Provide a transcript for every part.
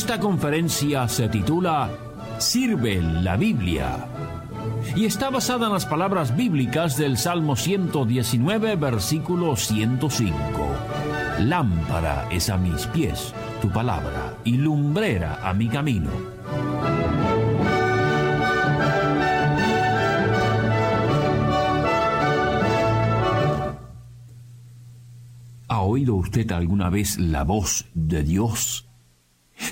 Esta conferencia se titula Sirve la Biblia y está basada en las palabras bíblicas del Salmo 119, versículo 105. Lámpara es a mis pies tu palabra y lumbrera a mi camino. ¿Ha oído usted alguna vez la voz de Dios?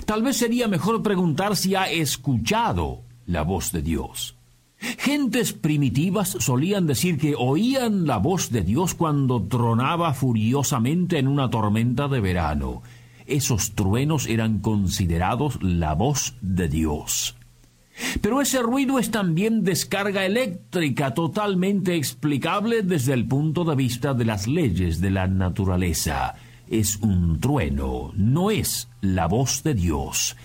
Tal vez sería mejor preguntar si ha escuchado la voz de Dios. Gentes primitivas solían decir que oían la voz de Dios cuando tronaba furiosamente en una tormenta de verano. Esos truenos eran considerados la voz de Dios. Pero ese ruido es también descarga eléctrica totalmente explicable desde el punto de vista de las leyes de la naturaleza es un trueno, no es la voz de Dios.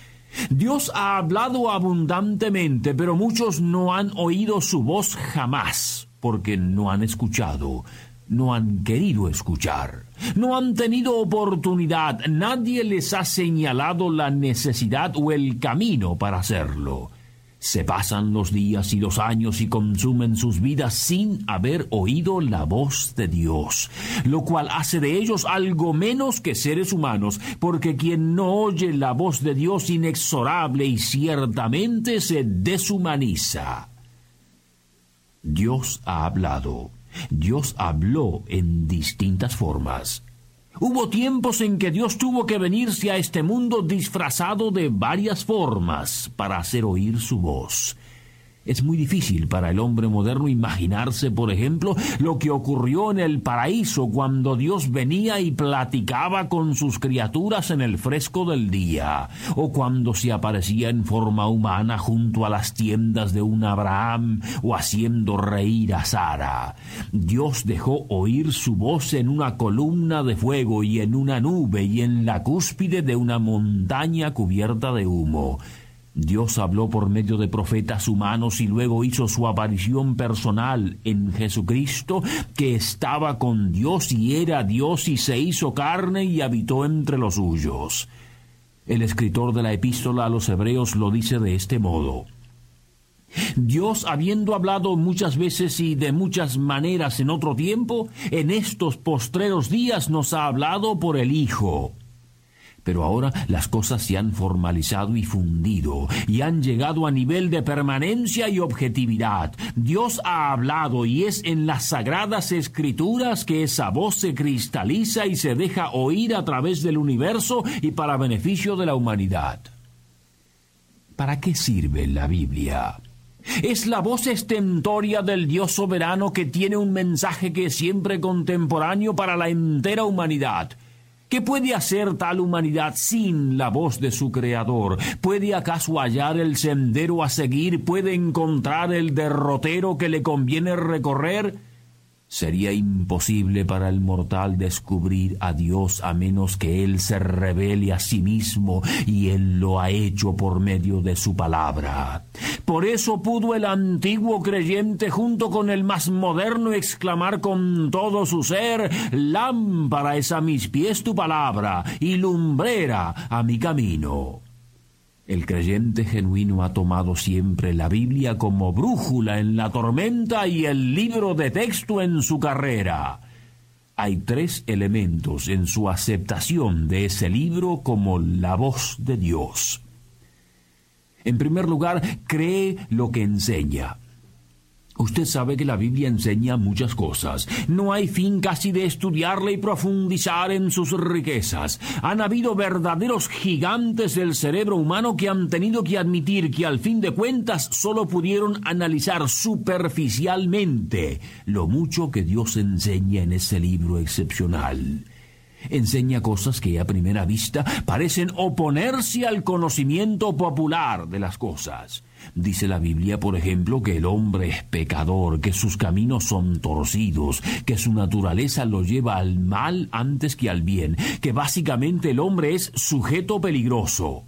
Dios ha hablado abundantemente, pero muchos no han oído su voz jamás, porque no han escuchado, no han querido escuchar, no han tenido oportunidad, nadie les ha señalado la necesidad o el camino para hacerlo. Se pasan los días y los años y consumen sus vidas sin haber oído la voz de Dios, lo cual hace de ellos algo menos que seres humanos, porque quien no oye la voz de Dios inexorable y ciertamente se deshumaniza. Dios ha hablado. Dios habló en distintas formas. Hubo tiempos en que Dios tuvo que venirse a este mundo disfrazado de varias formas para hacer oír su voz. Es muy difícil para el hombre moderno imaginarse, por ejemplo, lo que ocurrió en el paraíso cuando Dios venía y platicaba con sus criaturas en el fresco del día, o cuando se aparecía en forma humana junto a las tiendas de un Abraham o haciendo reír a Sara. Dios dejó oír su voz en una columna de fuego y en una nube y en la cúspide de una montaña cubierta de humo. Dios habló por medio de profetas humanos y luego hizo su aparición personal en Jesucristo, que estaba con Dios y era Dios y se hizo carne y habitó entre los suyos. El escritor de la epístola a los Hebreos lo dice de este modo. Dios, habiendo hablado muchas veces y de muchas maneras en otro tiempo, en estos postreros días nos ha hablado por el Hijo pero ahora las cosas se han formalizado y fundido y han llegado a nivel de permanencia y objetividad. Dios ha hablado y es en las sagradas escrituras que esa voz se cristaliza y se deja oír a través del universo y para beneficio de la humanidad. ¿Para qué sirve la Biblia? Es la voz estentoria del Dios soberano que tiene un mensaje que es siempre contemporáneo para la entera humanidad ¿Qué puede hacer tal humanidad sin la voz de su Creador? ¿Puede acaso hallar el sendero a seguir? ¿Puede encontrar el derrotero que le conviene recorrer? Sería imposible para el mortal descubrir a Dios a menos que Él se revele a sí mismo, y Él lo ha hecho por medio de su palabra. Por eso pudo el antiguo creyente junto con el más moderno exclamar con todo su ser, Lámpara es a mis pies tu palabra, y lumbrera a mi camino. El creyente genuino ha tomado siempre la Biblia como brújula en la tormenta y el libro de texto en su carrera. Hay tres elementos en su aceptación de ese libro como la voz de Dios. En primer lugar, cree lo que enseña. Usted sabe que la Biblia enseña muchas cosas. No hay fin casi de estudiarla y profundizar en sus riquezas. Han habido verdaderos gigantes del cerebro humano que han tenido que admitir que al fin de cuentas solo pudieron analizar superficialmente lo mucho que Dios enseña en ese libro excepcional. Enseña cosas que a primera vista parecen oponerse al conocimiento popular de las cosas. Dice la Biblia, por ejemplo, que el hombre es pecador, que sus caminos son torcidos, que su naturaleza lo lleva al mal antes que al bien, que básicamente el hombre es sujeto peligroso.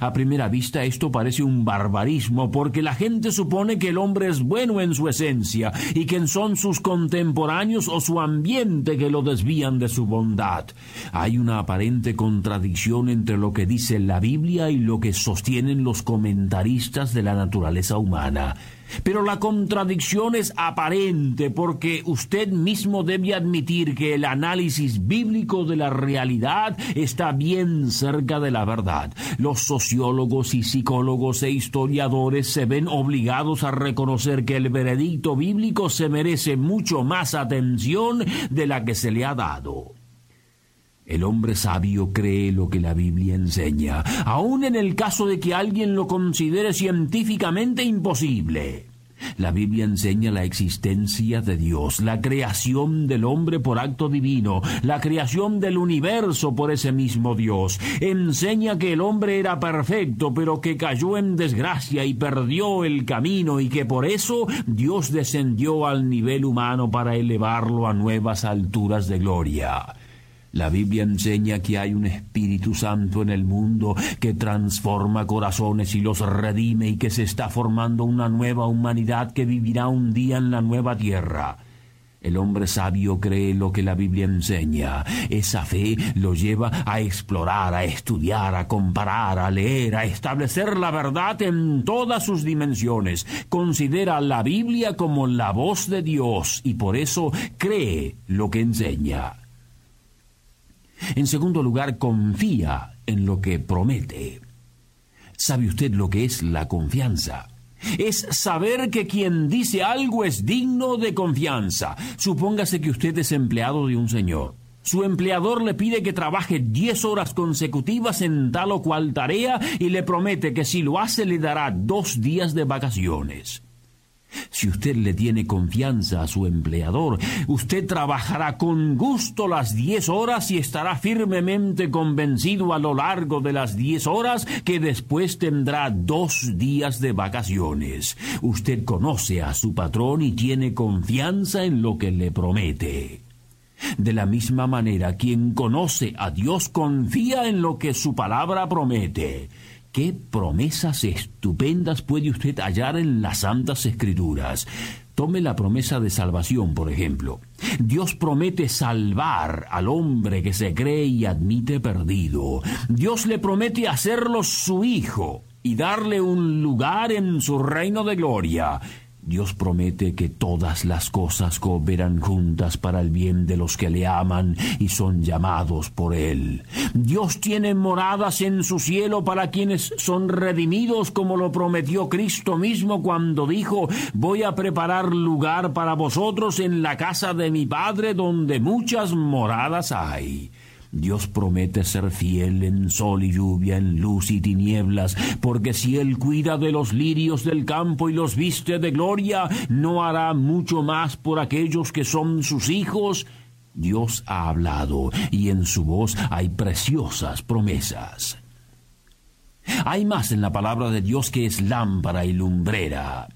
A primera vista esto parece un barbarismo porque la gente supone que el hombre es bueno en su esencia y que son sus contemporáneos o su ambiente que lo desvían de su bondad. Hay una aparente contradicción entre lo que dice la Biblia y lo que sostienen los comentaristas de la naturaleza humana. Pero la contradicción es aparente porque usted mismo debe admitir que el análisis bíblico de la realidad está bien cerca de la verdad. Los sociólogos y psicólogos e historiadores se ven obligados a reconocer que el veredicto bíblico se merece mucho más atención de la que se le ha dado. El hombre sabio cree lo que la Biblia enseña, aun en el caso de que alguien lo considere científicamente imposible. La Biblia enseña la existencia de Dios, la creación del hombre por acto divino, la creación del universo por ese mismo Dios. Enseña que el hombre era perfecto, pero que cayó en desgracia y perdió el camino y que por eso Dios descendió al nivel humano para elevarlo a nuevas alturas de gloria. La Biblia enseña que hay un Espíritu Santo en el mundo que transforma corazones y los redime y que se está formando una nueva humanidad que vivirá un día en la nueva tierra. El hombre sabio cree lo que la Biblia enseña. Esa fe lo lleva a explorar, a estudiar, a comparar, a leer, a establecer la verdad en todas sus dimensiones. Considera la Biblia como la voz de Dios y por eso cree lo que enseña. En segundo lugar, confía en lo que promete. ¿Sabe usted lo que es la confianza? Es saber que quien dice algo es digno de confianza. Supóngase que usted es empleado de un señor. Su empleador le pide que trabaje diez horas consecutivas en tal o cual tarea y le promete que si lo hace le dará dos días de vacaciones. Si usted le tiene confianza a su empleador, usted trabajará con gusto las diez horas y estará firmemente convencido a lo largo de las diez horas que después tendrá dos días de vacaciones. Usted conoce a su patrón y tiene confianza en lo que le promete. De la misma manera, quien conoce a Dios confía en lo que su palabra promete. ¿Qué promesas estupendas puede usted hallar en las Santas Escrituras? Tome la promesa de salvación, por ejemplo. Dios promete salvar al hombre que se cree y admite perdido. Dios le promete hacerlo su hijo y darle un lugar en su reino de gloria. Dios promete que todas las cosas cooperan juntas para el bien de los que le aman y son llamados por Él. Dios tiene moradas en su cielo para quienes son redimidos como lo prometió Cristo mismo cuando dijo, voy a preparar lugar para vosotros en la casa de mi Padre donde muchas moradas hay. Dios promete ser fiel en sol y lluvia, en luz y tinieblas, porque si Él cuida de los lirios del campo y los viste de gloria, no hará mucho más por aquellos que son sus hijos. Dios ha hablado y en su voz hay preciosas promesas. Hay más en la palabra de Dios que es lámpara y lumbrera.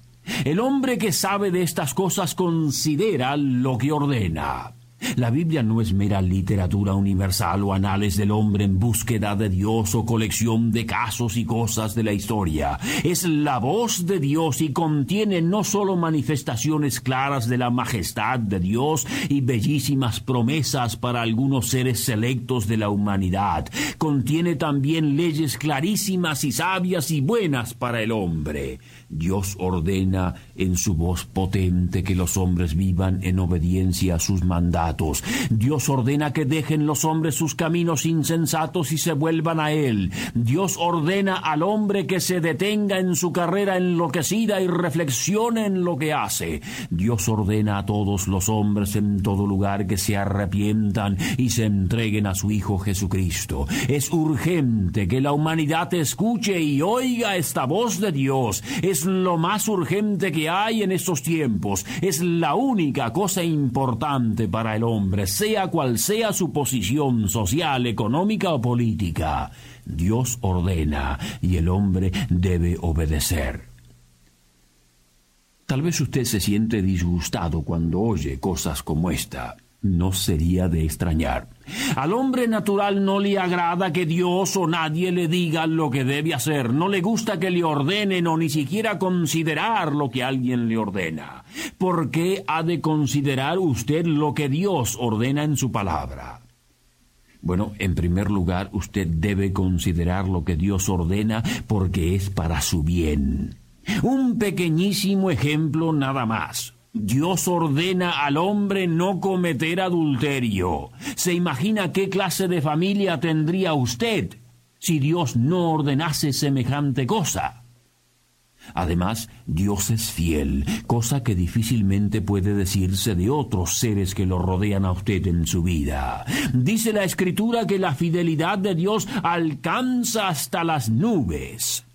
El hombre que sabe de estas cosas considera lo que ordena. La Biblia no es mera literatura universal o anales del hombre en búsqueda de Dios o colección de casos y cosas de la historia. Es la voz de Dios y contiene no solo manifestaciones claras de la majestad de Dios y bellísimas promesas para algunos seres selectos de la humanidad, contiene también leyes clarísimas y sabias y buenas para el hombre. Dios ordena en su voz potente que los hombres vivan en obediencia a sus mandatos. Dios ordena que dejen los hombres sus caminos insensatos y se vuelvan a Él. Dios ordena al hombre que se detenga en su carrera enloquecida y reflexione en lo que hace. Dios ordena a todos los hombres en todo lugar que se arrepientan y se entreguen a su Hijo Jesucristo. Es urgente que la humanidad escuche y oiga esta voz de Dios. Es lo más urgente que hay en estos tiempos, es la única cosa importante para el el hombre, sea cual sea su posición social, económica o política. Dios ordena y el hombre debe obedecer. Tal vez usted se siente disgustado cuando oye cosas como esta. No sería de extrañar. Al hombre natural no le agrada que Dios o nadie le diga lo que debe hacer. No le gusta que le ordenen o ni siquiera considerar lo que alguien le ordena. ¿Por qué ha de considerar usted lo que Dios ordena en su palabra? Bueno, en primer lugar, usted debe considerar lo que Dios ordena porque es para su bien. Un pequeñísimo ejemplo nada más. Dios ordena al hombre no cometer adulterio. ¿Se imagina qué clase de familia tendría usted si Dios no ordenase semejante cosa? Además, Dios es fiel, cosa que difícilmente puede decirse de otros seres que lo rodean a usted en su vida. Dice la Escritura que la fidelidad de Dios alcanza hasta las nubes.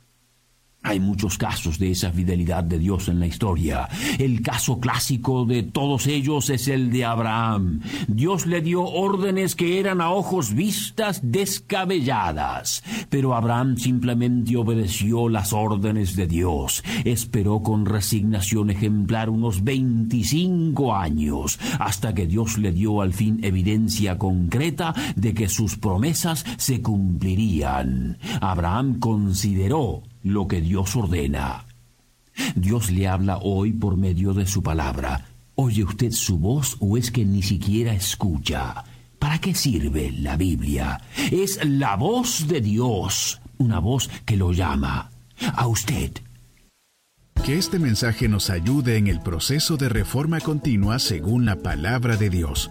Hay muchos casos de esa fidelidad de Dios en la historia. El caso clásico de todos ellos es el de Abraham. Dios le dio órdenes que eran a ojos vistas descabelladas, pero Abraham simplemente obedeció las órdenes de Dios. Esperó con resignación ejemplar unos 25 años, hasta que Dios le dio al fin evidencia concreta de que sus promesas se cumplirían. Abraham consideró lo que Dios ordena. Dios le habla hoy por medio de su palabra. ¿Oye usted su voz o es que ni siquiera escucha? ¿Para qué sirve la Biblia? Es la voz de Dios, una voz que lo llama a usted. Que este mensaje nos ayude en el proceso de reforma continua según la palabra de Dios.